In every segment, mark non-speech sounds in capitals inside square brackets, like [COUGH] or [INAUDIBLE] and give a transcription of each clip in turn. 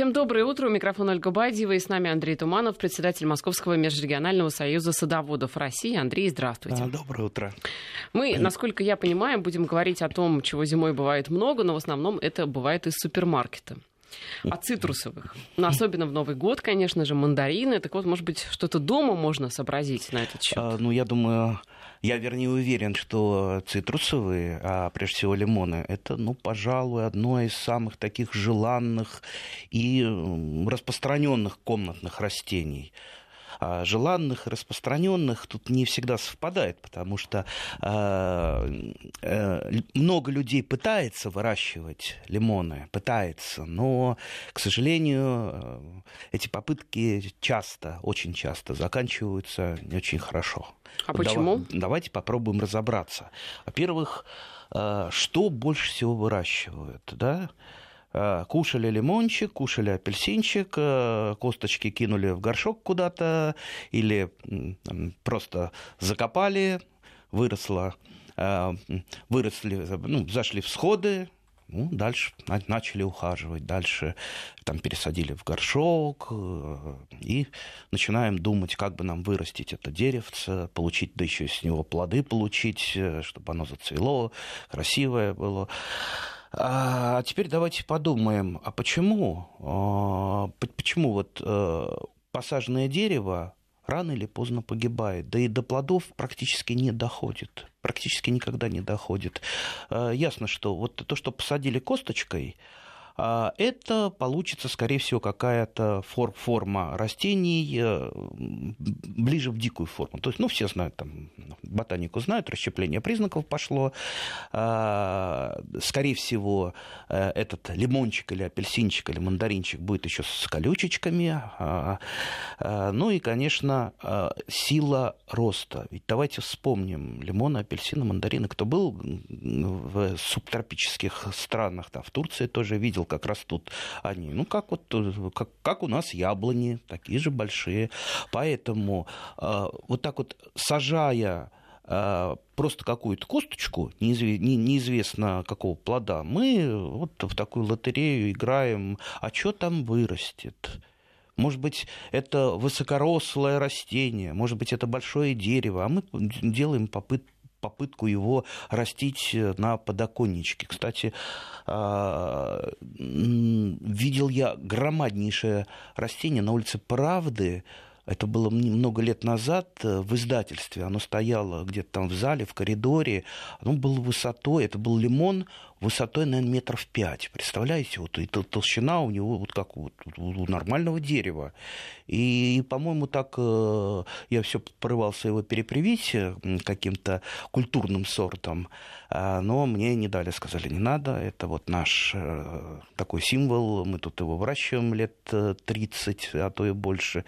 Всем доброе утро. У микрофона Ольга Бадьева. И с нами Андрей Туманов, председатель Московского межрегионального союза садоводов России. Андрей, здравствуйте. Доброе утро. Мы, насколько я понимаю, будем говорить о том, чего зимой бывает много, но в основном это бывает из супермаркета о цитрусовых. Но особенно в Новый год, конечно же, мандарины. Так вот, может быть, что-то дома можно сообразить на этот счет? А, ну, я думаю, я, вернее, уверен, что цитрусовые, а прежде всего лимоны, это, ну, пожалуй, одно из самых таких желанных и распространенных комнатных растений. А желанных, распространенных тут не всегда совпадает, потому что э, э, много людей пытается выращивать лимоны, пытается, но, к сожалению, э, эти попытки часто, очень часто заканчиваются не очень хорошо. А почему? Давай, давайте попробуем разобраться. Во-первых, э, что больше всего выращивают, да? Э, кушали лимончик, кушали апельсинчик, э, косточки кинули в горшок куда-то или просто закопали, выросло, э, выросли, ну, зашли всходы, ну, дальше начали ухаживать, дальше там пересадили в горшок и начинаем думать, как бы нам вырастить это деревце, получить, да еще с него плоды получить, чтобы оно зацвело, красивое было. А теперь давайте подумаем, а почему, а, почему вот э, посаженное дерево рано или поздно погибает, да и до плодов практически не доходит, практически никогда не доходит. Э, ясно, что вот то, что посадили косточкой, а, это получится, скорее всего, какая-то фор форма растений э, ближе в дикую форму. То есть, ну, все знают, там, ботанику знают, расщепление признаков пошло. А, скорее всего, э, этот лимончик или апельсинчик или мандаринчик будет еще с колючечками. А, ну и, конечно, сила роста. Ведь давайте вспомним лимоны, апельсины, мандарины. Кто был в субтропических странах, там, в Турции тоже видел, как растут они. Ну, как, вот, как, как у нас яблони, такие же большие. Поэтому э, вот так вот сажая э, просто какую-то косточку, неизвестно какого плода, мы вот в такую лотерею играем, а что там вырастет? Может быть, это высокорослое растение, может быть, это большое дерево, а мы делаем попытку попытку его растить э, на подоконничке. Кстати, а, видел я громаднейшее растение на улице Правды, это было много лет назад э, в издательстве. Оно стояло где-то там в зале, в коридоре. Оно было высотой, это был лимон высотой, наверное, метров пять. Представляете, вот и толщина у него вот как вот, у нормального дерева. И, по-моему, так э, я все порывался его перепривить э, каким-то культурным сортом, а, но мне не дали, сказали, не надо, это вот наш э, такой символ, мы тут его выращиваем лет 30, а то и больше.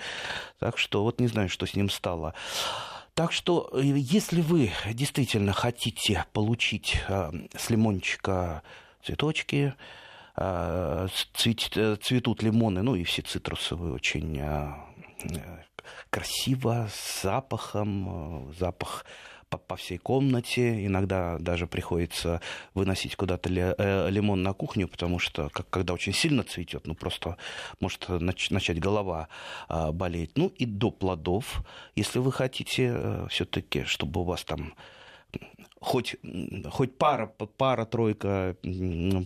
Так что вот не знаю, что с ним стало. Так что, э, если вы действительно хотите получить э, с лимончика цветочки, э, цветут лимоны, ну и все цитрусовые очень красиво, с запахом, запах по, по всей комнате. Иногда даже приходится выносить куда-то ли, э, лимон на кухню, потому что как, когда очень сильно цветет, ну просто может нач, начать голова э, болеть. Ну и до плодов, если вы хотите э, все-таки, чтобы у вас там хоть, хоть пара, пара-тройка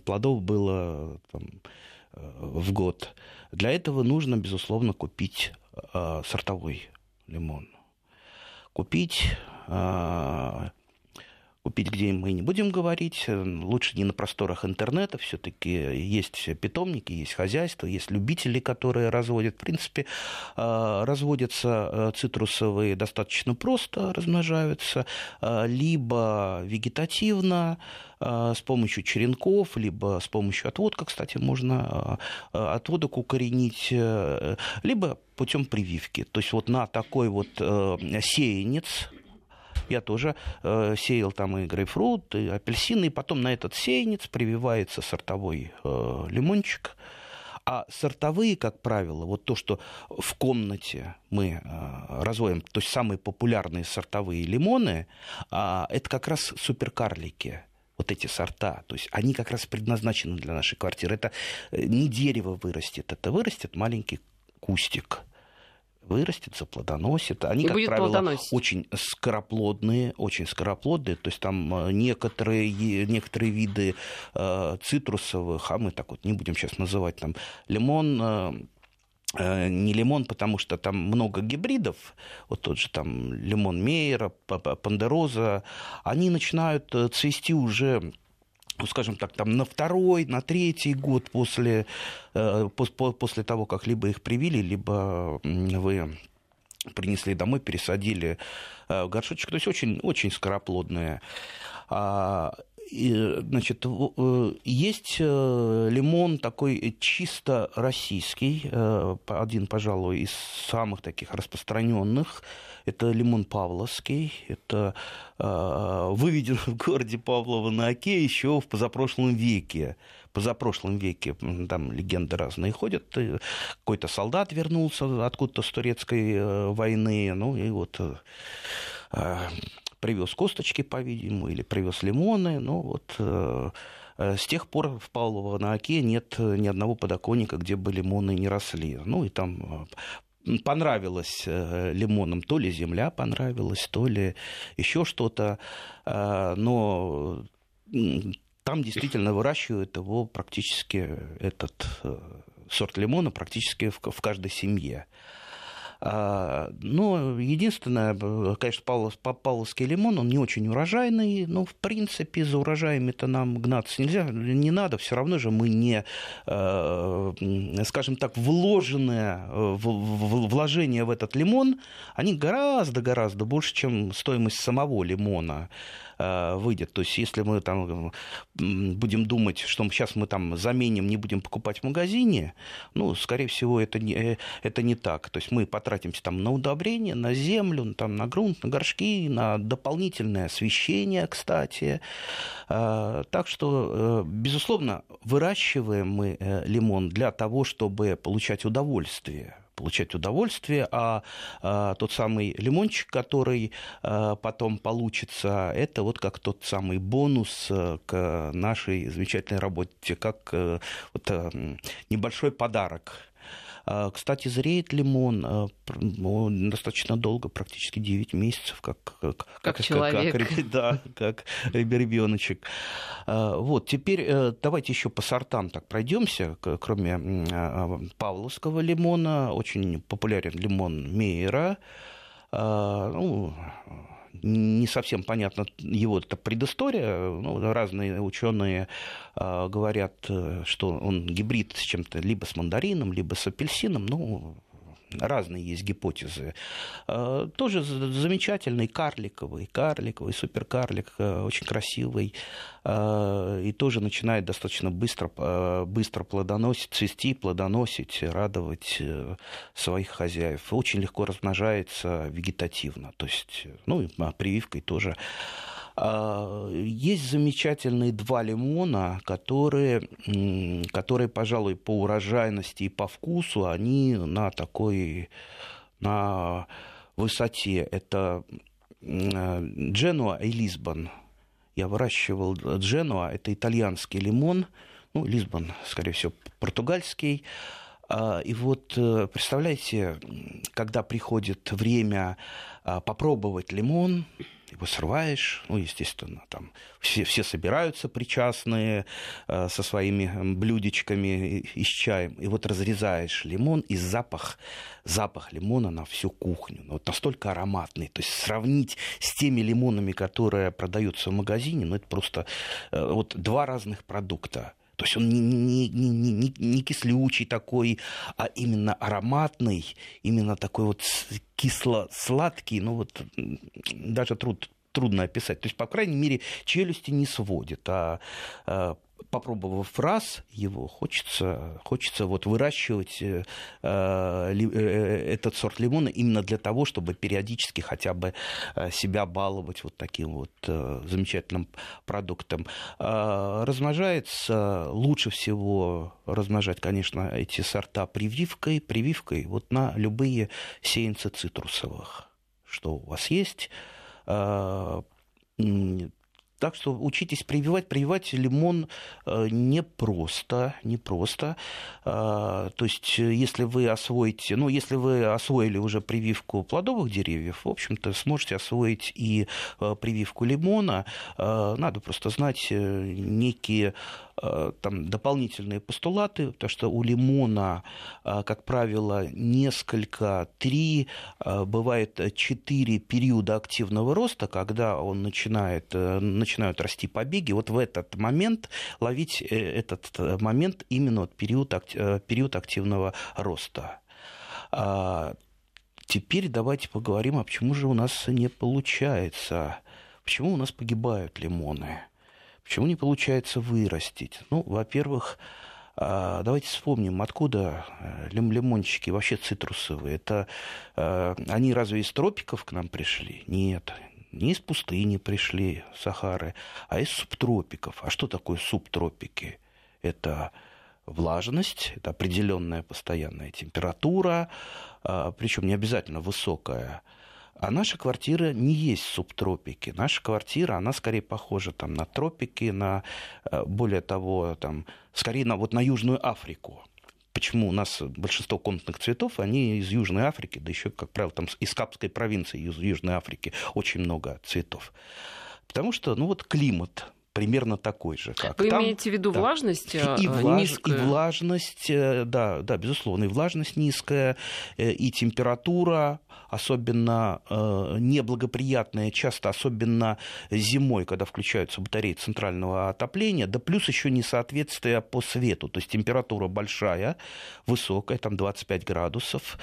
плодов было там, э, в год. Для этого нужно, безусловно, купить э, сортовой лимон. Купить купить где мы не будем говорить. Лучше не на просторах интернета. Все-таки есть питомники, есть хозяйства, есть любители, которые разводят. В принципе, а, разводятся а, цитрусовые достаточно просто, размножаются, либо вегетативно, с помощью черенков, либо с помощью отводка, кстати, можно отводок укоренить, либо путем прививки. То есть вот на такой вот сеянец я тоже э, сеял там и грейпфрут, и апельсины, и потом на этот сеянец прививается сортовой э, лимончик. А сортовые, как правило, вот то, что в комнате мы э, разводим, то есть самые популярные сортовые лимоны, э, это как раз суперкарлики. вот эти сорта, то есть они как раз предназначены для нашей квартиры. Это э, не дерево вырастет, это вырастет маленький кустик вырастет, заплодоносит. Они, и как будет правило, плодоносить. очень скороплодные, очень скороплодные. То есть там э, некоторые, некоторые виды э, цитрусовых, а мы так вот не будем сейчас называть там лимон, э, э не лимон, потому что там много гибридов, вот тот же там лимон Мейера, Пандероза, они начинают э, цвести уже ну, скажем так, там на второй, на третий год после, э, после того, как либо их привили, либо вы принесли домой, пересадили э, в горшочек. То есть очень, очень скороплодные. А, значит, э, есть лимон такой чисто российский, один, пожалуй, из самых таких распространенных это лимон Павловский, это э, выведен в городе Павлово на Оке еще в позапрошлом веке. Позапрошлом веке там легенды разные ходят. Какой-то солдат вернулся откуда-то с турецкой э, войны, ну и вот э, привез косточки, по-видимому, или привез лимоны, ну вот э, с тех пор в Павлово на Оке нет ни одного подоконника, где бы лимоны не росли. Ну и там понравилось э, лимонам, то ли земля понравилась, то ли еще что-то, э, но там действительно выращивают его практически этот э, сорт лимона практически в каждой семье. А, но единственное, конечно, Павлов, Павловский лимон, он не очень урожайный, но в принципе за урожаями-то нам гнаться нельзя, не надо, все равно же мы не, э, скажем так, вложенные, вложения в этот лимон, они гораздо-гораздо больше, чем стоимость самого лимона. Э, выйдет. То есть, если мы там будем думать, что сейчас мы там заменим, не будем покупать в магазине, ну, скорее всего, это не, э, это не так. То есть, мы потратимся там на удобрение, на землю, там, на грунт, на горшки, на дополнительное освещение, кстати. Э, так что, безусловно, выращиваем мы лимон для того, чтобы получать удовольствие получать удовольствие, а, а тот самый лимончик, который а, потом получится, это вот как тот самый бонус а, к нашей замечательной работе, как а, вот, а, небольшой подарок кстати, зреет лимон а, достаточно долго, практически 9 месяцев, как, как, как, как человек. Как, [LAUGHS] да, как ребеночек. А, вот, теперь э, давайте еще по сортам так пройдемся. Кроме павловского лимона, очень популярен лимон Мейера. Ну, не совсем понятно его это предыстория. Ну, разные ученые э, говорят, э, что он гибрид с чем-то либо с мандарином, либо с апельсином. Ну, разные есть гипотезы. А, тоже замечательный карликовый, карликовый, суперкарлик, э, очень красивый. А, и тоже начинает достаточно быстро, а, быстро плодоносить, цвести, плодоносить, радовать э, своих хозяев. Очень легко размножается вегетативно. То есть, ну, и прививкой тоже а, есть замечательные два лимона, которые, которые, пожалуй, по урожайности и по вкусу, они на такой, на высоте. Это Дженуа и Лисбон. Я выращивал Дженуа, это итальянский лимон, ну, Лисбон, скорее всего, португальский. А, и вот э, представляете, когда приходит время а, попробовать лимон, его срываешь, ну, естественно, там все, все собираются причастные э, со своими блюдечками и, и с чаем, и вот разрезаешь лимон, и запах, запах лимона на всю кухню, ну, вот настолько ароматный, то есть сравнить с теми лимонами, которые продаются в магазине, ну, это просто э, вот два разных продукта. То есть он не, не, не, не, не кислючий такой, а именно ароматный, именно такой вот кисло-сладкий, ну вот даже труд, трудно описать. То есть, по крайней мере, челюсти не сводит, а, а попробовав раз его, хочется, хочется вот выращивать э, э, э, этот сорт лимона именно для того, чтобы периодически хотя бы себя баловать вот таким вот замечательным продуктом. Размножается лучше всего размножать, конечно, эти сорта прививкой, прививкой вот на любые сеянцы цитрусовых, что у вас есть Так что учитесь прививать. Прививать лимон э, непросто, непросто. А, то есть, если вы освоите, ну, если вы освоили уже прививку плодовых деревьев, в общем-то, сможете освоить и э, прививку лимона. Надо просто знать э, некие Э, там, дополнительные постулаты, потому что у лимона, э, как правило, несколько, три, э, бывает четыре периода активного роста, когда он начинает, начинают расти побеги. Вот в этот момент ловить этот момент именно вот период, период активного роста. А, теперь давайте поговорим, а почему же у нас не получается, почему у нас погибают лимоны. Почему не получается вырастить? Ну, во-первых, а, давайте вспомним, откуда э, лимончики вообще цитрусовые. Это э, они разве из тропиков к нам пришли? Нет, не из пустыни пришли, Сахары, а из субтропиков. А что такое субтропики? Это влажность, это определенная постоянная температура, а, причем не обязательно высокая, а наша квартира не есть субтропики. Наша квартира, она скорее похожа там, на тропики, на, э, более того, там, скорее на, вот на Южную Африку. Почему у нас большинство комнатных цветов, они из Южной Африки, да еще, как правило, там из Капской провинции из Южной Африки очень много цветов. Потому что, ну вот климат примерно такой же, как Вы там. имеете в виду да. влажность и, э, влаж, низкую? И влажность, э, да, да, безусловно, и влажность низкая, и температура особенно э, неблагоприятная, часто особенно зимой, когда включаются батареи центрального отопления, да плюс еще несоответствие по свету, то есть температура большая, высокая, там 25 градусов,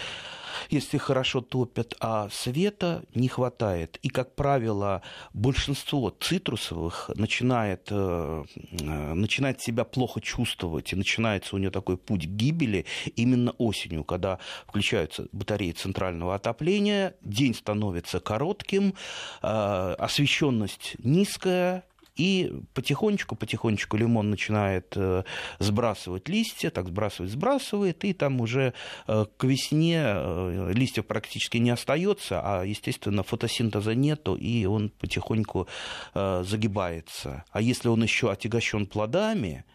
если хорошо топят, а света не хватает. И, как правило, большинство цитрусовых начинает, э, начинает себя плохо чувствовать, и начинается у нее такой путь гибели именно осенью, когда включаются батареи центрального отопления, день становится коротким, э, освещенность низкая, и потихонечку, потихонечку лимон начинает э, сбрасывать листья, так сбрасывает, сбрасывает, и там уже э, к весне э, листьев практически не остается, а, естественно, фотосинтеза нету, и он потихоньку загибается. А если он еще отягощен плодами,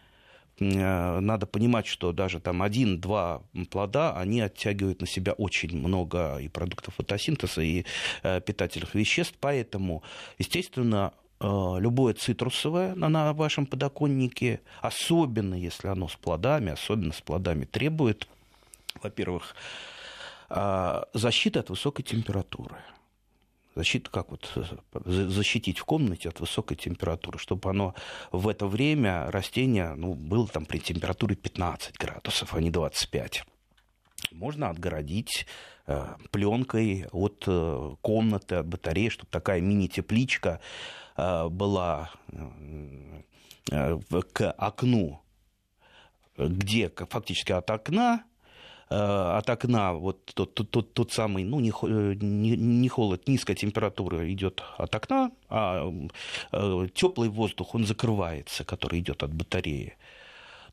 надо понимать, что даже там один-два плода, они оттягивают на себя очень много и продуктов фотосинтеза, и питательных веществ, поэтому, естественно, любое цитрусовое на вашем подоконнике, особенно если оно с плодами, особенно с плодами, требует, во-первых, э, защиты от высокой температуры. Защита, как вот э, защитить в комнате от высокой температуры, чтобы оно в это время растение ну, было там при температуре 15 градусов, а не 25 можно отгородить пленкой от комнаты, от батареи, чтобы такая мини-тепличка Э, была э, к окну, где фактически от окна э, от окна вот тот, тот, тот, тот самый, ну, не, не, не холод, низкая температура идет от окна, а теплый воздух, он закрывается, который идет от батареи.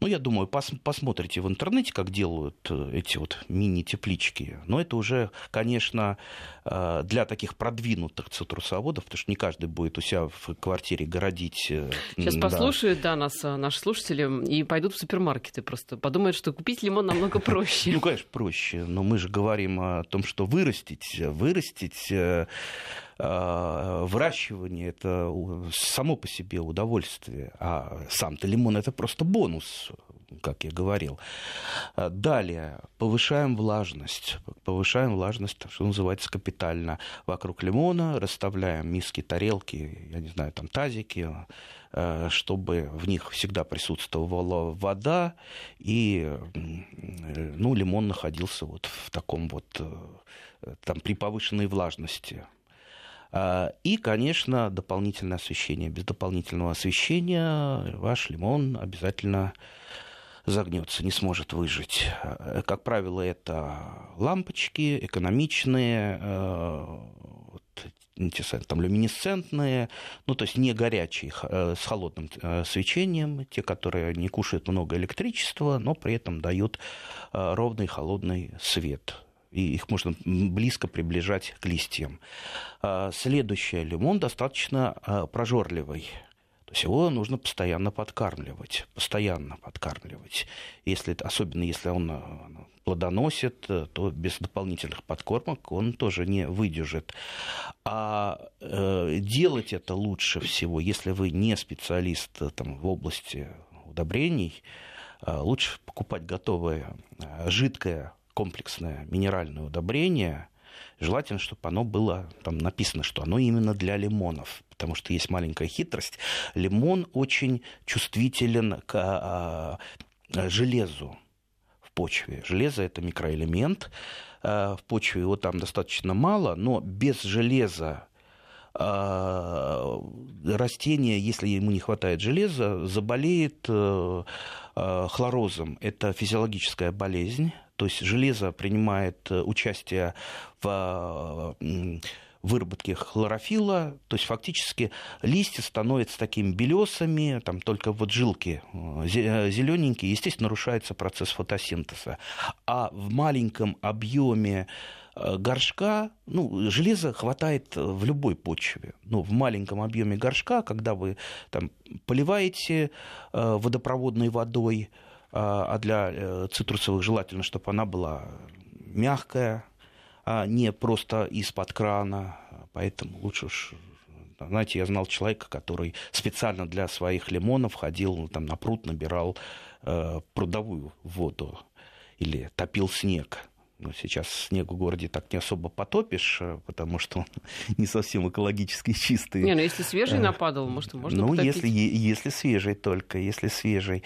Ну, я думаю, пос посмотрите в интернете, как делают э, эти вот мини-теплички. Но это уже, конечно, э, для таких продвинутых цитрусоводов, потому что не каждый будет у себя в квартире городить. Э, Сейчас да. послушают, да, нас наши слушатели и пойдут в супермаркеты просто. Подумают, что купить лимон намного проще. [LAUGHS] Ну, конечно, проще. Но мы же говорим о том, что вырастить, вырастить выращивание это само по себе удовольствие, а сам-то лимон это просто бонус как я говорил. Далее, повышаем влажность. Повышаем влажность, что называется, капитально. Вокруг лимона расставляем миски, тарелки, я не знаю, там тазики, чтобы в них всегда присутствовала вода, и ну, лимон находился вот в таком вот, там, при повышенной влажности. А, и, конечно, дополнительное освещение. Без дополнительного освещения ваш лимон обязательно загнется, не сможет выжить. А, как правило, это лампочки экономичные, а, там люминесцентные, ну то есть не горячие, с холодным свечением, те, которые не кушают много электричества, но при этом дают ровный холодный свет и их можно близко приближать к листьям. А, следующее, лимон достаточно а, прожорливый. То есть его нужно постоянно подкармливать, постоянно подкармливать. Если, особенно если он э, плодоносит, э, то без дополнительных подкормок он тоже не выдержит. А э, делать это лучше всего, если вы не специалист э, там, в области удобрений, э, лучше покупать готовое э, жидкое комплексное минеральное удобрение, желательно, чтобы оно было, там написано, что оно именно для лимонов, потому что есть маленькая хитрость. Лимон очень чувствителен к а, а, железу в почве. Железо – это микроэлемент, а, в почве его там достаточно мало, но без железа растение, если ему не хватает железа, заболеет э, э, хлорозом. Это физиологическая болезнь то есть железо принимает э, участие в э, выработке хлорофила, то есть фактически листья становятся такими белесами, там только вот жилки э, зелененькие, естественно, нарушается процесс фотосинтеза. А в маленьком объеме горшка, ну, железа хватает в любой почве. Ну, в маленьком объеме горшка, когда вы там поливаете водопроводной водой, а, а для э, цитрусовых желательно, чтобы она была мягкая, а не просто из-под крана. Поэтому лучше уж знаете, я знал человека, который специально для своих лимонов ходил там, на пруд, набирал э, прудовую воду или топил снег. Но сейчас снег в городе так не особо потопишь, э, потому что он [LAUGHS] не совсем экологически чистый. Не, ну если свежий э, нападал, может, можно Ну, потопить. если, если свежий только, если свежий.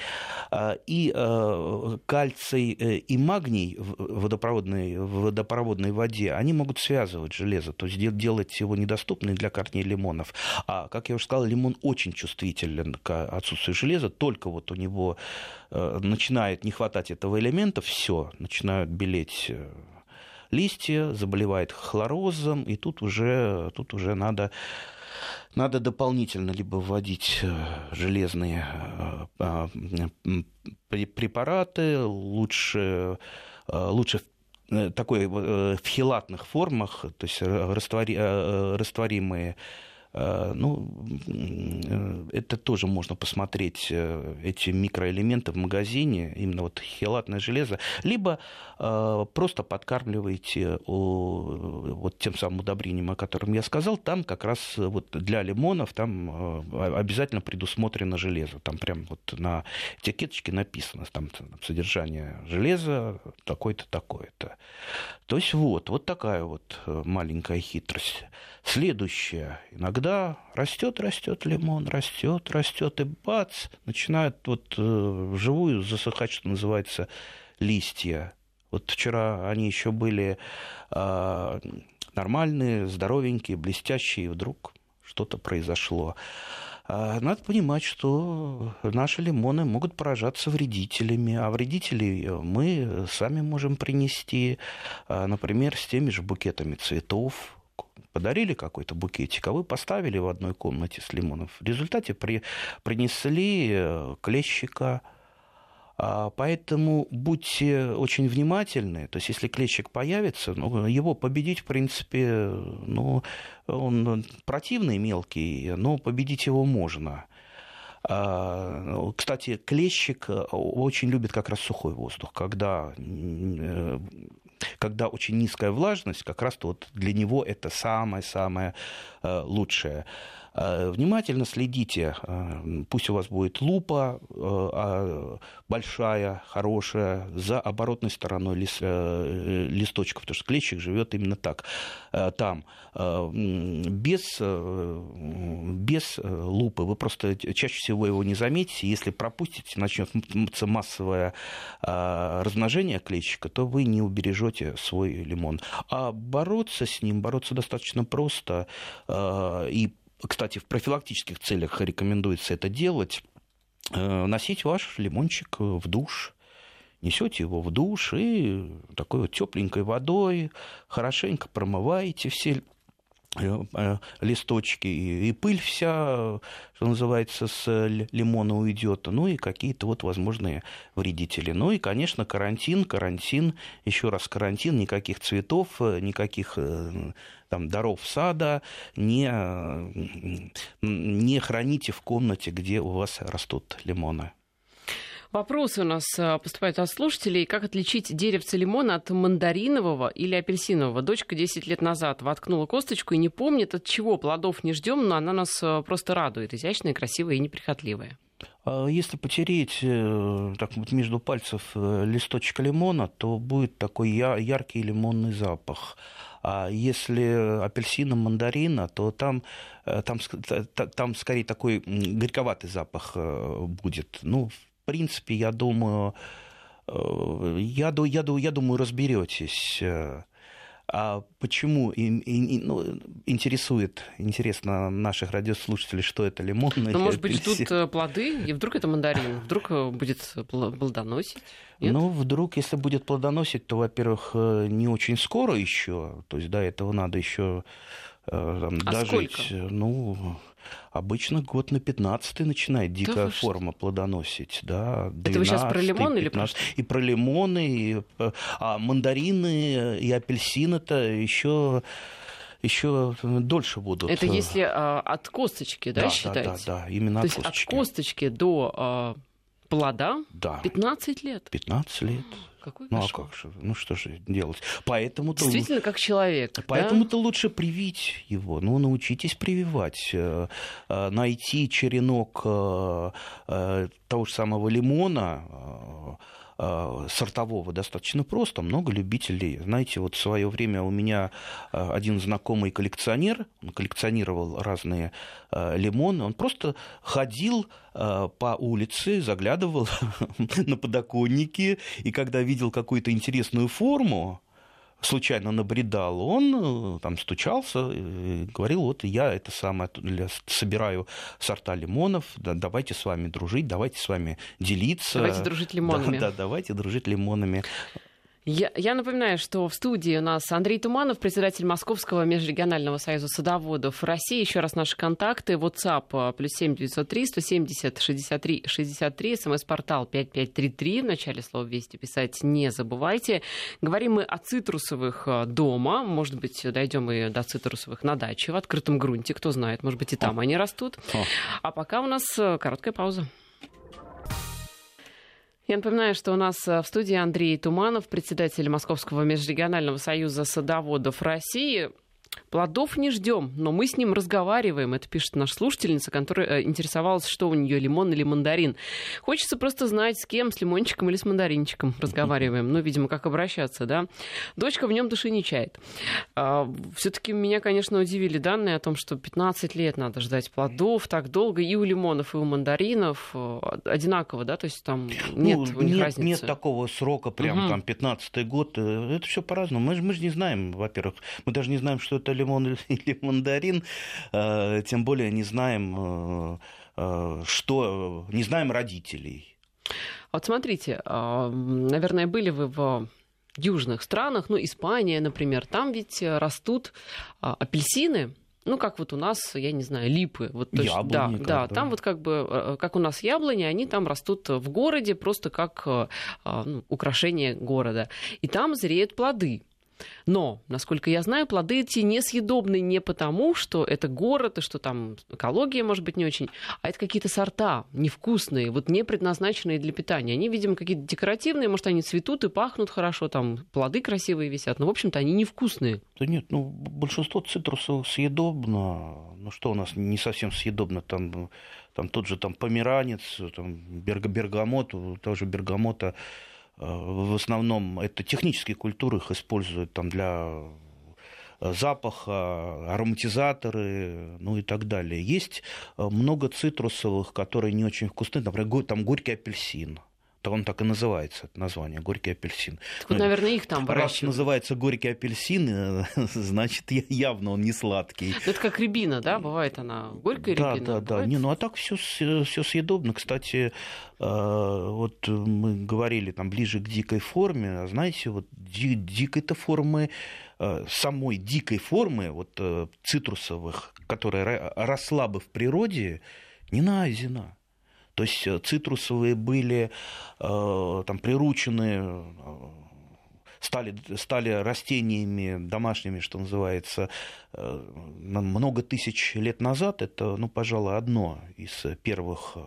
А, и э, кальций и магний в водопроводной, в водопроводной воде, они могут связывать железо, то есть делать его недоступным для корней лимонов. А, как я уже сказал, лимон очень чувствителен к отсутствию железа, только вот у него начинает не хватать этого элемента, все, начинают белеть листья, заболевает хлорозом, и тут уже, тут уже надо надо дополнительно либо вводить э, железные э, а, препараты, лучше, э, лучше такой в хелатных формах, то есть растворимые Э, ну, э, это тоже можно посмотреть, э, эти микроэлементы в магазине, именно вот хелатное железо, либо просто подкармливаете вот тем самым удобрением, о котором я сказал, там как раз вот для лимонов там обязательно предусмотрено железо, там прям вот на этикеточке написано, там содержание железа такое-то, такое-то. То есть вот, вот такая вот маленькая хитрость. Следующее. Иногда растет, растет лимон, растет, растет, и бац, начинают вот э, вживую засыхать, что называется, листья. Вот вчера они еще были э, нормальные, здоровенькие, блестящие, и вдруг что-то произошло. А надо понимать, что наши лимоны могут поражаться вредителями, а вредителей мы сами можем принести, а, например, с теми же букетами цветов, подарили какой-то букетик, а вы поставили в одной комнате с лимонов. В результате при, принесли э, клещика, а, Поэтому будьте очень внимательны. То есть, если клещик появится, ну, его победить, в принципе, ну, он противный, мелкий, но победить его можно. А, кстати, клещик э, очень любит как раз сухой воздух, когда э, когда очень низкая влажность, как раз вот для него это самое-самое э, лучшее. Э, внимательно следите, э, пусть у вас будет лупа э, а, большая, хорошая, за оборотной стороной листочков, потому что клещик живет именно так, там. Без, без лупы вы просто чаще всего его не заметите. Если пропустите, начнется массовое размножение клещика, то вы не убережете свой лимон. А бороться с ним, бороться достаточно просто. И кстати, в профилактических целях рекомендуется это делать, э, носить ваш лимончик в душ, несете его в душ и такой вот тепленькой водой. Хорошенько промываете все Э, э, листочки и пыль вся, что называется, с лимона уйдет, ну и какие-то вот возможные вредители. Ну и, конечно, карантин, карантин, еще раз карантин, никаких цветов, э, никаких там, даров сада, не, не храните в комнате, где у вас растут лимоны. Вопросы у нас а, поступают от слушателей. Как отличить деревце лимона от мандаринового или апельсинового? Дочка 10 лет назад воткнула косточку и не помнит, от чего плодов не ждем, но она нас а, просто радует. Изящная, красивая и неприхотливая. А если потереть э, так вот между пальцев э, листочек лимона, то будет такой яркий лимонный запах. А если апельсина, мандарина, то там, э, там, там скорее такой горьковатый запах будет. Ну, принципе, я думаю, э, я, я, я думаю, разберетесь. Э, а почему и, и, ну, интересует, интересно наших радиослушателей, что это лимон? Ну, может быть, ждут э, плоды, и вдруг это мандарин, вдруг будет плодоносить? Нет? Ну, вдруг, если будет плодоносить, то, во-первых, не очень скоро еще, то есть до этого надо еще там, а дожить. Сколько? Ну, обычно год на 15 начинает дикая да форма плодоносить. Да, 12, Это вы сейчас про лимон 15, или про И про лимоны, и, а мандарины и апельсины-то еще еще дольше будут. Это если а, от косточки, да, да считаете? Да, да, да, именно То от есть от косточки до а, плода да. 15 лет? 15 лет. Какой ну а как же? Ну что же делать? Поэтому Действительно, как человек. Поэтому-то да? лучше привить его. Ну, научитесь прививать. Э, э, найти черенок э, того же самого лимона сортового достаточно просто, много любителей. Знаете, вот в свое время у меня э, один знакомый коллекционер, он коллекционировал разные э, лимоны, он просто ходил по улице, заглядывал [LAUGHS] на подоконники, и когда видел какую-то интересную форму, случайно набредал, он э, там стучался и говорил, вот я это самое собираю сорта лимонов, да, давайте с вами дружить, давайте с вами делиться. Давайте дружить лимонами. [LAUGHS] Да, да, давайте дружить лимонами. Я, я напоминаю, что в студии у нас Андрей Туманов, председатель Московского межрегионального союза садоводов России. Еще раз наши контакты. WhatsApp а, плюс семь девятьсот три сто семьдесят шестьдесят три шестьдесят три. СМС-портал пять пять три три. В начале слова «Вести» писать не забывайте. Говорим мы о цитрусовых а, дома. Может быть, дойдем и до цитрусовых на даче в открытом грунте. Кто знает, может быть, и там О. они растут. О. А пока у нас а, короткая пауза. Я напоминаю, что у нас э, в студии Андрей Туманов, председатель Московского межрегионального союза садоводов России. Плодов не ждем, но мы с ним разговариваем. Это пишет наша слушательница, которая э, интересовалась, что у нее лимон или мандарин. Хочется просто знать, с кем, с лимончиком или с мандаринчиком разговариваем. Ну, видимо, как обращаться, да. Дочка в нем души не чает. А, Все-таки меня, конечно, удивили данные о том, что 15 лет надо ждать плодов так долго и у лимонов, и у мандаринов э, одинаково, да, то есть там нет ну, у них нет, разницы. Нет такого срока, прям угу. там 15 год. Э, это все по-разному. Мы, мы же не знаем, во-первых, мы даже не знаем, что это лимон [LAUGHS] или мандарин, э, тем более не знаем, э, э, что, не знаем родителей. Вот смотрите, наверное, были вы в южных странах, ну, Испания, например, там ведь растут апельсины, ну, как вот у нас, я не знаю, липы. Вот, то Яблони, да, да, да, там вот как бы, как у нас яблони, они там растут в городе просто как ну, украшение города. И там зреют плоды. Но, насколько я знаю, плоды эти несъедобны не потому, что это город, и что там экология может быть не очень, а это какие-то сорта невкусные, вот не предназначенные для питания. Они, видимо, какие-то декоративные, может, они цветут и пахнут хорошо, там плоды красивые висят, но, в общем-то, они невкусные. Да нет, ну, большинство цитрусов съедобно. Ну, что у нас не совсем съедобно? Там, там тот же там померанец, там бергамот, тоже бергамота Э, в основном это технические культуры, их используют там для э, запаха, ароматизаторы, ну и так далее. Есть э, много цитрусовых, которые не очень вкусны, например, там горький апельсин. То он так и называется, это название, горький апельсин. Так, ну, наверное, их там выращивают. Раз называется горький апельсин, э, [LAUGHS] значит, явно он не сладкий. Это как рябина, да, бывает она горькая да, рябина? Да, да, да. Не, ну а так все все съедобно. Кстати, э, вот мы говорили там ближе к дикой форме, а знаете, вот дикой-то формы э, самой дикой формы, вот цитрусовых, которая росла бы в природе, не найдена. То есть э, цитрусовые были э, там, приручены э, стали, стали растениями домашними, что называется, много тысяч лет назад. Это, ну, пожалуй, одно из первых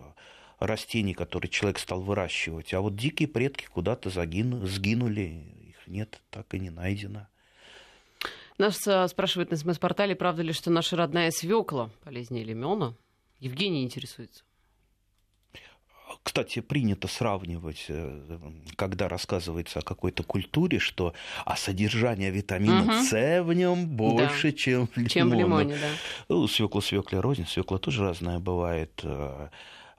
растений, которые человек стал выращивать. А вот дикие предки куда-то загину, сгинули, их нет, так и не найдено. Нас спрашивают на СМС-портале, правда ли, что наша родная свекла полезнее лимона? Евгений интересуется. Кстати, принято сравнивать, э, когда рассказывается о какой-то культуре, что а содержание витамина угу. С в нем больше, да. чем в лимоне. Чем в лимоне, да. Ну, свекла свекла рознь, свекла тоже разная бывает. Э,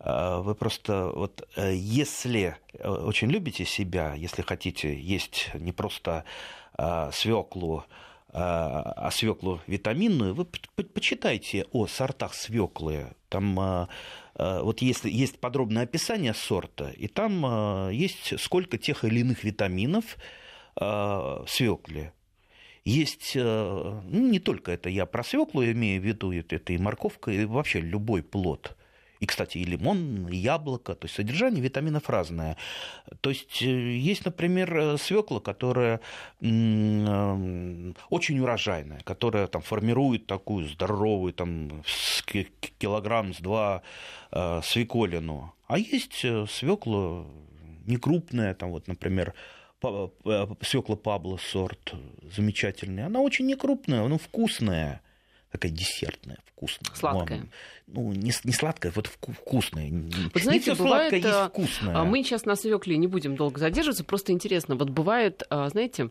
э, вы просто вот если очень любите себя, если хотите есть не просто свеклу, а свеклу витаминную, вы почитайте о сортах свеклы. Там Э, вот если есть подробное описание сорта, и там есть сколько тех или иных витаминов в свекле. Есть, ну, не только это, я про свеклу имею в виду, это и морковка, и вообще любой плод. И, кстати, и лимон, и яблоко. То есть содержание витаминов разное. То есть э, есть, например, э, свекла, которая э, очень урожайная, которая там, формирует такую здоровую там, килограмм с два свеколину. А есть свекла некрупная, там вот, например, свекла Пабло сорт замечательный. Она очень некрупная, но вкусная такая десертная, вкусная. Сладкая. Ну, не, не сладкая, вот вкусная. Вот знаете, не бывает, сладкое, есть а, вкусное. Мы сейчас на свекле не будем долго задерживаться, просто интересно. Вот бывает, а, знаете,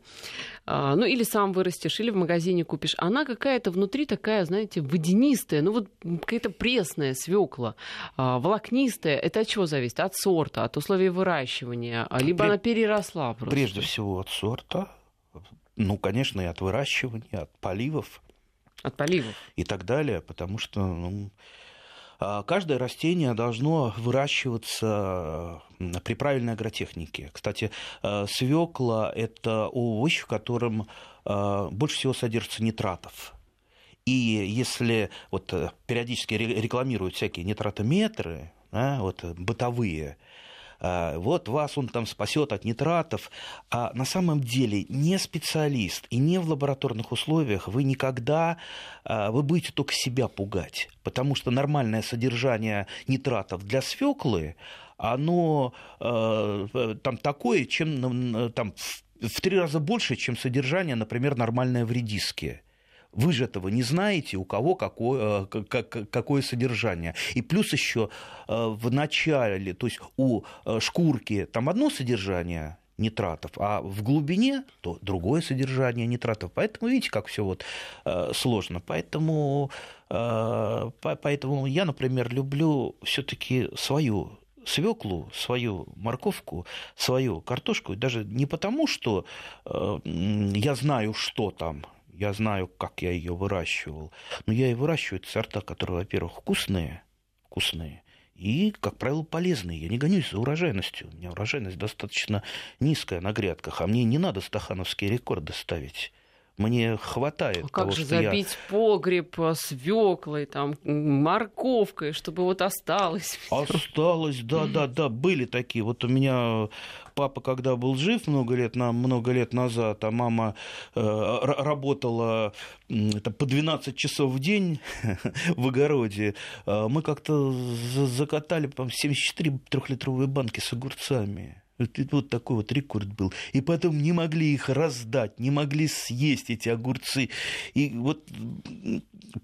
а, ну или сам вырастешь, или в магазине купишь. Она какая-то внутри такая, знаете, водянистая, ну вот какая-то пресная свекла, волокнистая. Это от чего зависит? От сорта, от условий выращивания, либо Пред... она переросла просто? Прежде всего от сорта, ну, конечно, и от выращивания, от поливов. От поливов. И так далее, потому что ну, а, каждое растение должно выращиваться при правильной агротехнике. Кстати, а, свекла – это овощ, в котором а, больше всего содержится нитратов. И если вот э, периодически рекламируют всякие нитратометры, да, вот бытовые, а, вот вас он там спасет от нитратов, а на самом деле не специалист и не в лабораторных условиях вы никогда, а, вы будете только себя пугать, потому что нормальное содержание нитратов для свеклы, оно а, там такое, чем там, в три раза больше, чем содержание, например, нормальное в редиске. Вы же этого не знаете, у кого какое, э, какое содержание. И плюс еще э, в начале, то есть у э, шкурки там одно содержание, нитратов, а в глубине то другое содержание нитратов. Поэтому видите, как все вот сложно. Поэтому, поэтому я, например, люблю все-таки свою свеклу, свою морковку, свою картошку, даже не потому, что я знаю, что там, я знаю, как я ее выращивал. Но я и выращиваю сорта, которые, во-первых, вкусные, вкусные, и, как правило, полезные. Я не гонюсь за урожайностью. У меня урожайность достаточно низкая на грядках, а мне не надо стахановские рекорды ставить. Мне хватает а как того, же что забить я... погреб а, свеклой, там, морковкой, чтобы вот осталось? [LAUGHS] Осталось, да, да, да, были такие. Вот у меня папа, когда был жив много лет, на, много лет назад, а мама э, работала это, по 12 часов в день [LAUGHS] в огороде, э, мы как-то закатали, по 74 трехлитровые банки с огурцами. Вот такой вот рекорд был. И потом не могли их раздать, не могли съесть эти огурцы. И вот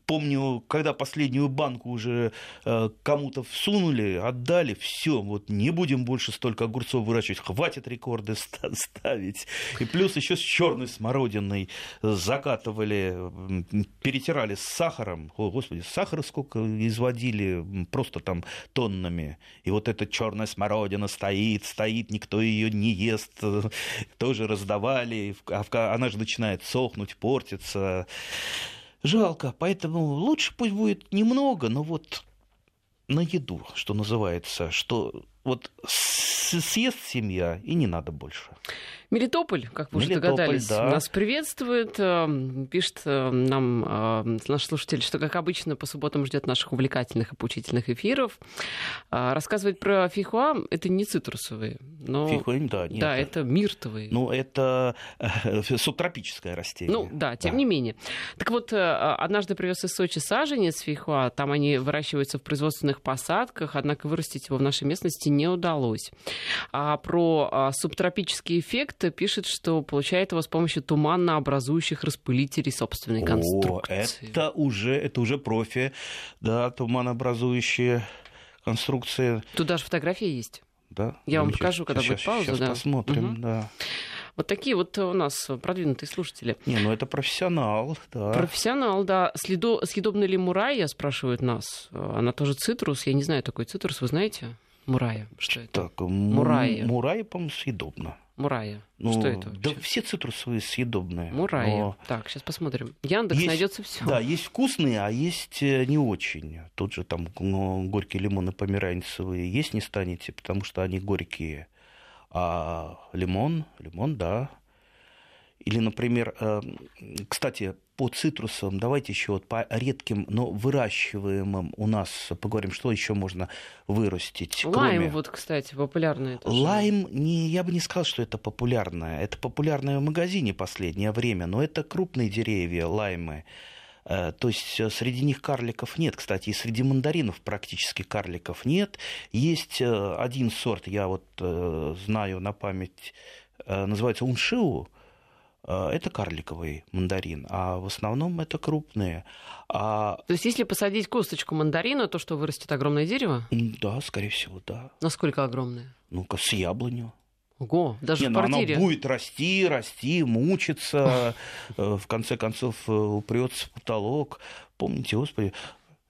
помню, когда последнюю банку уже э, кому-то всунули, отдали, все, вот не будем больше столько огурцов выращивать, хватит рекорды ставить. И плюс еще с черной смородиной закатывали, перетирали с сахаром. О, господи, сахара сколько изводили, просто там тоннами. И вот эта черная смородина стоит, стоит, никто ее не ест, тоже раздавали, а она же начинает сохнуть, портиться. Жалко, поэтому лучше пусть будет немного, но вот на еду, что называется, что вот съест семья и не надо больше. Мелитополь, как вы Мелитополь, уже догадались, да. нас приветствует. Эм, пишет э, нам э, наш слушатель, что, как обычно, по субботам ждет наших увлекательных и поучительных эфиров. Э, рассказывает про фихуа. Это не цитрусовые. Но... Фихуа, да, нет. Да, это миртовые. Ну, это [LAUGHS] субтропическое растение. Ну, да, тем да. не менее. Так вот, однажды привез из Сочи саженец фихуа. Там они выращиваются в производственных посадках, однако вырастить его в нашей местности не удалось. А про субтропический эффект пишет, что получает его с помощью туманно образующих распылителей собственной конструкции. О, это уже, это уже профи, да, туманообразующие конструкции. Тут даже фотографии есть. Да? Я вам покажу, когда сейчас, будет пауза. Сейчас да. посмотрим, угу. да. Вот такие вот у нас продвинутые слушатели. Не, ну это профессионал, да. Профессионал, да. Следо... Съедобна ли мурая, спрашивают нас. Она тоже цитрус. Я не знаю такой цитрус, вы знаете? Мурая. Что это? Так, мурая. Мурая, по-моему, съедобно. Мурая. Ну, что это? Вообще? Да все цитрусовые съедобные. Мурая. Но... Так, сейчас посмотрим. Яндекс есть, найдется все. Да, есть вкусные, а есть э, не очень. Тут же там ну, горькие лимоны померанцевые есть не станете, потому что они горькие. А лимон, лимон, да, или, например, э, кстати, по цитрусам, давайте еще вот по редким, но выращиваемым у нас поговорим, что еще можно вырастить. Лайм, кроме... вот, кстати, популярный. Тоже. Лайм, не, я бы не сказал, что это популярное. Это популярное в магазине последнее время, но это крупные деревья, лаймы. Э, то есть э, среди них карликов нет. Кстати, и среди мандаринов практически карликов нет. Есть один сорт, я вот знаю на память, называется уншиу это карликовый мандарин, а в основном это крупные. А... То есть, если посадить косточку мандарина, то что вырастет огромное дерево? Да, скорее всего, да. Насколько огромное? Ну-ка, с яблонью. Ого, даже Не, в квартире. Ну, она будет расти, расти, мучиться, [LAUGHS] э, в конце концов э, упрется в потолок. Помните, господи,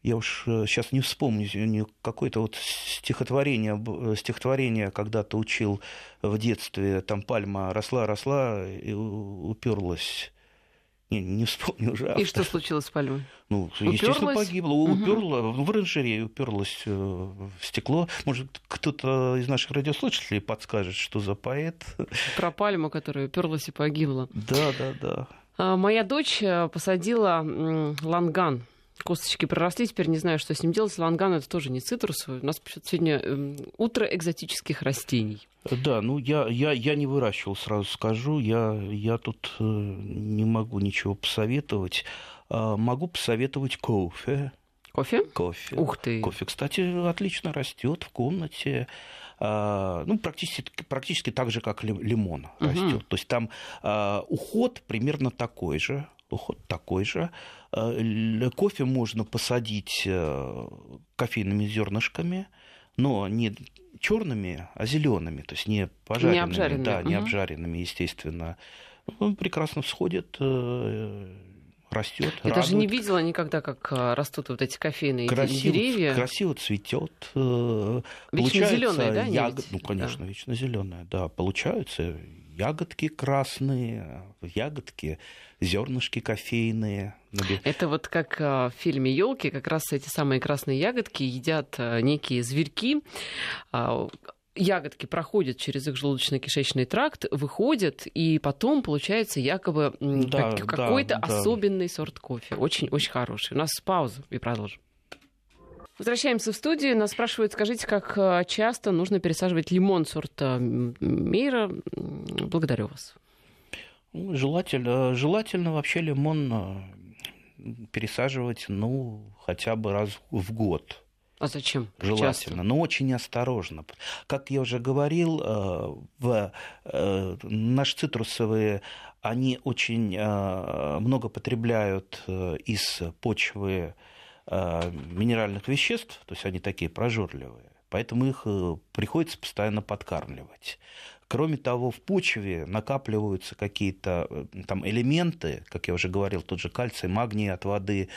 я уж сейчас э, не вспомню, какое-то вот стихотворение, э, стихотворение когда-то учил в детстве, там пальма росла, росла и уперлась. Не, не вспомню уже. И что случилось с пальмой? Ну, уперлась? естественно, погибла. Угу. Уперла, в оранжерее уперлась э, в стекло. Может, кто-то из наших радиослушателей подскажет, что за поэт? Про пальму, которая уперлась и погибла. Да, да, да. А, моя дочь посадила ланган Косточки проросли, теперь не знаю, что с ним делать. Ланган это тоже не цитрусовый. У нас сегодня эм, утро экзотических растений. Да, ну я, я, я не выращивал, сразу скажу. Я, я тут э, не могу ничего посоветовать. А, могу посоветовать кофе. Кофе? Кофе. Ух ты. Кофе, кстати, отлично растет в комнате. А, ну, практически, практически так же, как лимон угу. растет. То есть там а, уход примерно такой же уход такой же. Э, кофе можно посадить э, кофейными зернышками, но не черными, а зелеными, то есть не пожаренными, не обжаренными. да, не угу. обжаренными, естественно. Он прекрасно всходит, э, растет. Я радует. даже не видела никогда, как растут вот эти кофейные красиво, деревья. Красиво цветет. Вечно зеленые, да? Ягод... Ну, конечно, да. вечно зеленая, да. Получаются ягодки красные, ягодки, зернышки кофейные. Это вот как а, в фильме Елки, как раз эти самые красные ягодки едят а, некие зверьки а, ягодки проходят через их желудочно-кишечный тракт, выходят, и потом получается якобы да, как, какой-то да. особенный сорт кофе. Очень-очень хороший. У нас пауза, и продолжим. Возвращаемся в студию. Нас спрашивают, скажите, как э, часто нужно пересаживать лимон сорта Мейра? Благодарю вас. Желательно, желательно вообще лимон э, пересаживать, ну, хотя бы раз в год. А зачем? Желательно, Часто. но очень осторожно. Как я уже говорил, э, в, э, наши цитрусовые, они очень э, много потребляют из почвы минеральных веществ, то есть они такие прожорливые, поэтому их приходится постоянно подкармливать. Кроме того, в почве накапливаются какие-то там элементы, как я уже говорил, тот же кальций, магний от воды,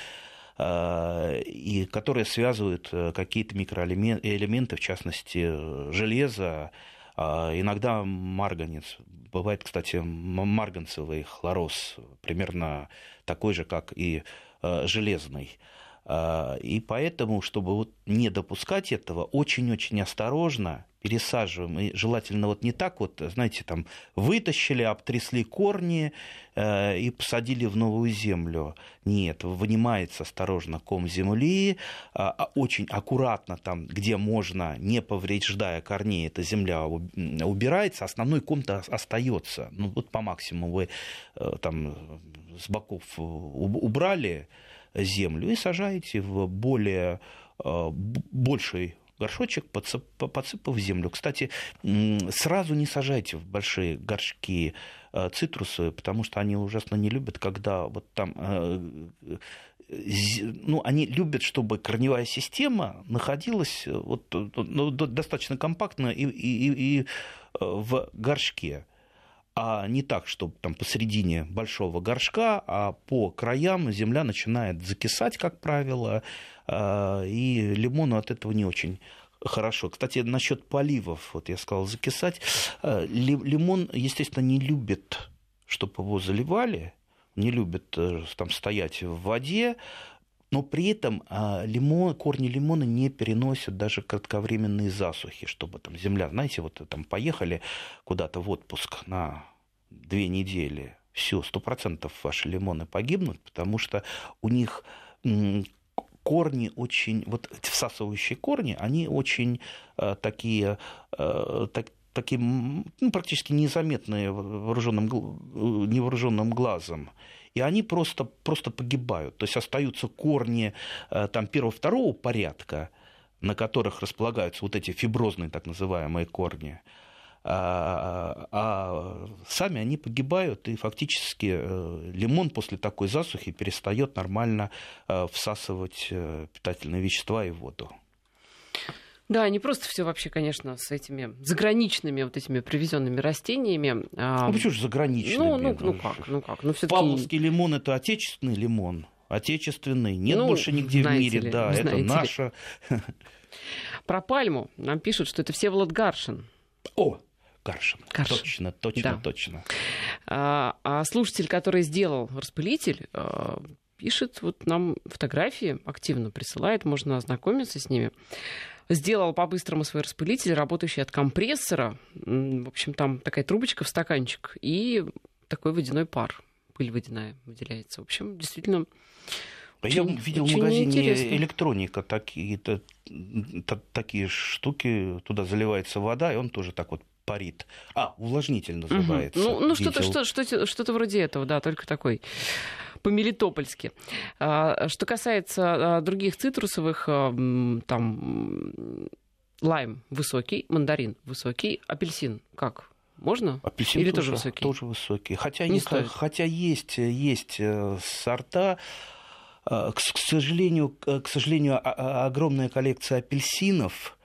Э, и которые связывают э, какие-то микроэлементы, в частности, железо, а иногда марганец. Бывает, кстати, марганцевый хлороз, примерно такой же, как и э, железный. А, и поэтому, чтобы вот не допускать этого, очень-очень осторожно пересаживаем. И желательно вот не так вот, знаете, там вытащили, обтрясли корни э, и посадили в новую землю. Нет, вынимается осторожно ком земли, э, очень аккуратно там, где можно, не повреждая корней, эта земля убирается, основной ком-то остается. Ну вот по максимуму вы э, там с боков убрали землю и сажаете в более э, больший горшочек, подсыпав землю. Кстати, сразу не сажайте в большие горшки э, цитрусы, потому что они ужасно не любят, когда вот там э, ну, они любят, чтобы корневая система находилась вот, ну, достаточно компактно и, и, и в горшке а не так, чтобы там посередине большого горшка, а по краям земля начинает закисать, как правило, а, и лимону от этого не очень хорошо. Кстати, насчет поливов, вот я сказал, закисать. А, лимон, естественно, не любит, чтобы его заливали, не любит э, там стоять в воде, но при этом а, лимон, корни лимона не переносят даже кратковременные засухи, чтобы там земля, знаете, вот там поехали куда-то в отпуск на две недели, все, сто процентов ваши лимоны погибнут, потому что у них корни очень, вот всасывающие корни, они очень э, такие, э, так, такие ну, практически незаметные вооруженным, невооруженным глазом и они просто, просто погибают. То есть остаются корни э, там, первого-второго порядка, на которых располагаются вот эти фиброзные так называемые корни, а, а сами они погибают, и фактически э, лимон после такой засухи перестает нормально э, всасывать питательные вещества и воду. Да, не просто все вообще, конечно, с этими заграничными вот этими привезенными растениями. А... Ну почему же заграничными? Ну, ну, ну как, ну как, ну все-таки. Павловский лимон это отечественный лимон, отечественный, нет ну, больше нигде в мире, ли, да, это наша. Про пальму нам пишут, что это Всеволод Гаршин. О, Гаршин. Гаршин. Точно, точно, да. точно. А, а слушатель, который сделал распылитель, а, пишет вот нам фотографии, активно присылает, можно ознакомиться с ними сделал по-быстрому свой распылитель, работающий от компрессора. В общем, там такая трубочка в стаканчик и такой водяной пар. Пыль водяная выделяется. В общем, действительно очень, Я видел в магазине интересно. электроника такие, то, такие штуки, туда заливается вода, и он тоже так вот парит. А, увлажнитель называется. Угу. Ну, ну что-то, что, что, что-то вроде этого, да, только такой по-мелитопольски. А, что касается а, других цитрусовых, а, там лайм высокий, мандарин высокий, апельсин как? Можно? Апельсин Или тоже, тоже высокий? Тоже высокий. Хотя, не не, хотя есть, есть э, сорта, к сожалению, к сожалению, огромная коллекция апельсинов,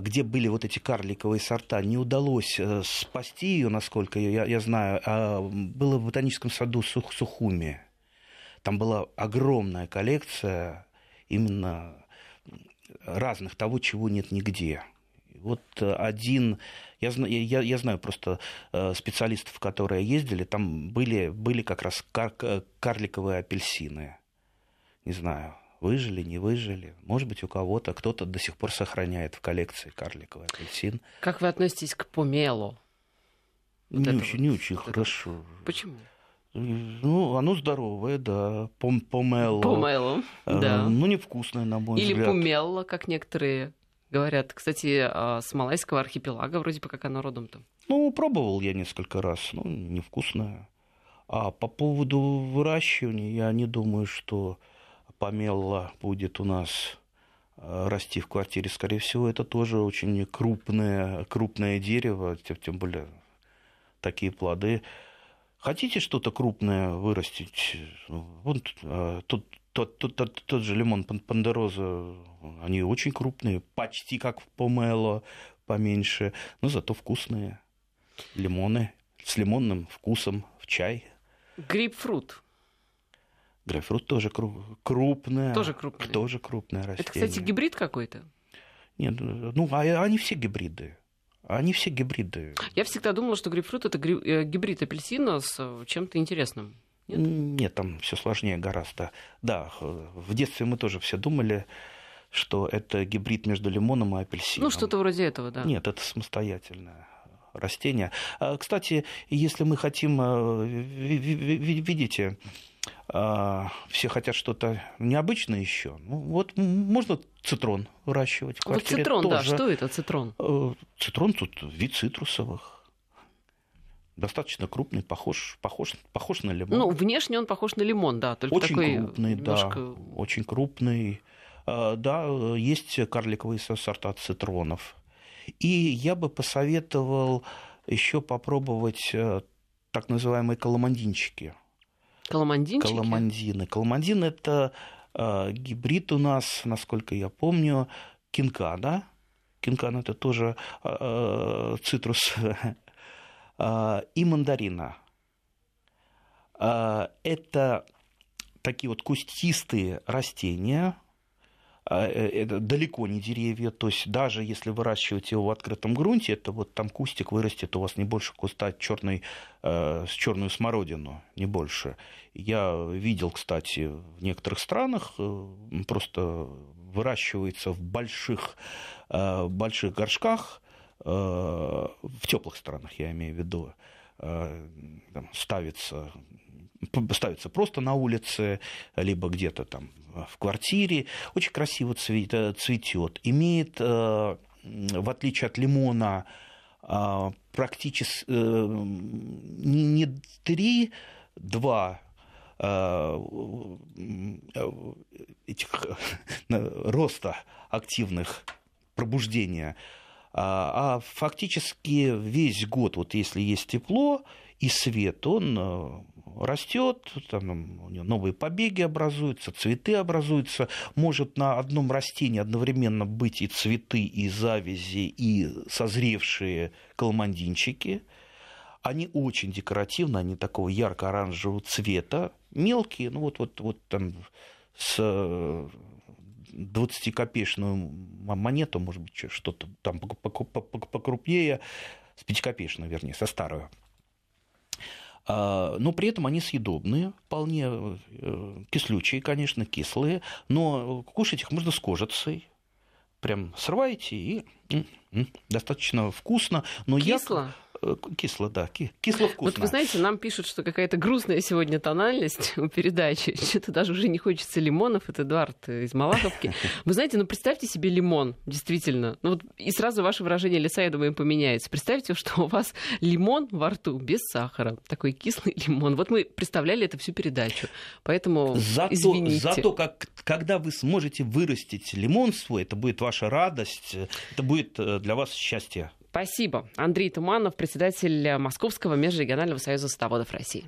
где были вот эти карликовые сорта, не удалось э, спасти ее, насколько я, я знаю. А, было в ботаническом саду Сух, Сухуми. Там была огромная коллекция именно разных того, чего нет нигде. Вот один, я, я, я знаю просто э, специалистов, которые ездили, там были, были как раз кар, карликовые апельсины. Не знаю, Выжили, не выжили. Может быть, у кого-то кто-то до сих пор сохраняет в коллекции карликовый апельсин. Как вы относитесь к помелу? Вот не, очень, вот, не очень вот хорошо. Это. Почему? Ну, оно здоровое, да. Пом помело. Помело, э, да. Ну, невкусное, на мой Или взгляд. Или помело, как некоторые говорят. Кстати, а, с Малайского архипелага вроде бы как оно родом-то. Ну, пробовал я несколько раз. Ну, невкусное. А по поводу выращивания, я не думаю, что помело будет у нас расти в квартире. Скорее всего, это тоже очень крупное, крупное дерево, тем более такие плоды. Хотите что-то крупное вырастить? Вот тут тот, тот, тот, тот же лимон пандероза, они очень крупные, почти как в помело, поменьше, но зато вкусные. Лимоны с лимонным вкусом в чай. Грейпфрут. Грейпфрут тоже крупное. Тоже крупное. Тоже крупное растение. Это, кстати, гибрид какой-то? Нет, ну, а, они все гибриды. Они все гибриды. Я всегда думала, что грейпфрут это э, гибрид апельсина с э, чем-то интересным. Нет? Нет, там все сложнее гораздо. Да, в детстве мы тоже все думали, что это гибрид между лимоном и апельсином. Ну, что-то вроде этого, да. Нет, это самостоятельное растение. А, кстати, если мы хотим, э, видите, все хотят что-то необычное еще. Ну, вот можно цитрон выращивать в квартире. Вот цитрон, тоже. да, что это цитрон? Э, цитрон тут вид цитрусовых достаточно крупный, похож, похож, похож на лимон. Ну, внешне он похож на лимон, да, только очень такой крупный, немножко... да, очень крупный. А, да, есть карликовые сорта цитронов. И я бы посоветовал еще попробовать э, так называемые коломандинчики. Коломандинчики? Коломандины. Коломандин – это э, гибрид у нас, насколько я помню, кинкана. Кинкан – это тоже э, цитрус [LAUGHS] А, и мандарина. А, это такие вот кустистые растения, э, это далеко не деревья, то есть даже если выращивать его в открытом грунте, это вот там кустик вырастет у вас не больше куста черный, э, черную смородину, не больше. Я видел, кстати, в некоторых странах э, просто выращивается в больших, больших горшках, Э, в теплых странах, я имею в виду, э, там, ставится, ставится просто на улице, либо где-то там в квартире, очень красиво цветет, имеет, э, в отличие от лимона, практически не три, два этих [LAUGHS] роста активных пробуждения а, а фактически весь год, вот если есть тепло и свет, он э, растет, там у него новые побеги образуются, цветы образуются. Может на одном растении одновременно быть и цветы, и завязи, и созревшие каламандинчики. Они очень декоративны, они такого ярко-оранжевого цвета, мелкие, ну вот, вот, вот там с 20-копеечную монету, может быть, что-то там покрупнее, с 5-копеечную, вернее, со старую. А, но при этом они съедобные, вполне э, кислючие, конечно, кислые, но кушать их можно с кожицей. Прям срываете и достаточно вкусно. Но Кисло? Я... Э, кисло, да, кисло-вкусно. Вот вы знаете, нам пишут, что какая-то грустная сегодня тональность [LAUGHS] у передачи. Что-то даже уже не хочется лимонов. Это Эдуард из Малаховки. [LAUGHS] Вы знаете, ну представьте себе лимон, действительно. Ну вот и сразу ваше выражение лица, я думаю, поменяется. Представьте, что у вас лимон во рту без сахара. Такой кислый [LAUGHS] лимон. Вот мы представляли это всю передачу. Поэтому зато, извините. Зато как, когда вы сможете вырастить лимон свой, это будет ваша радость, это будет э, для вас счастье. Спасибо. Андрей Туманов, председатель Московского межрегионального союза садоводов России.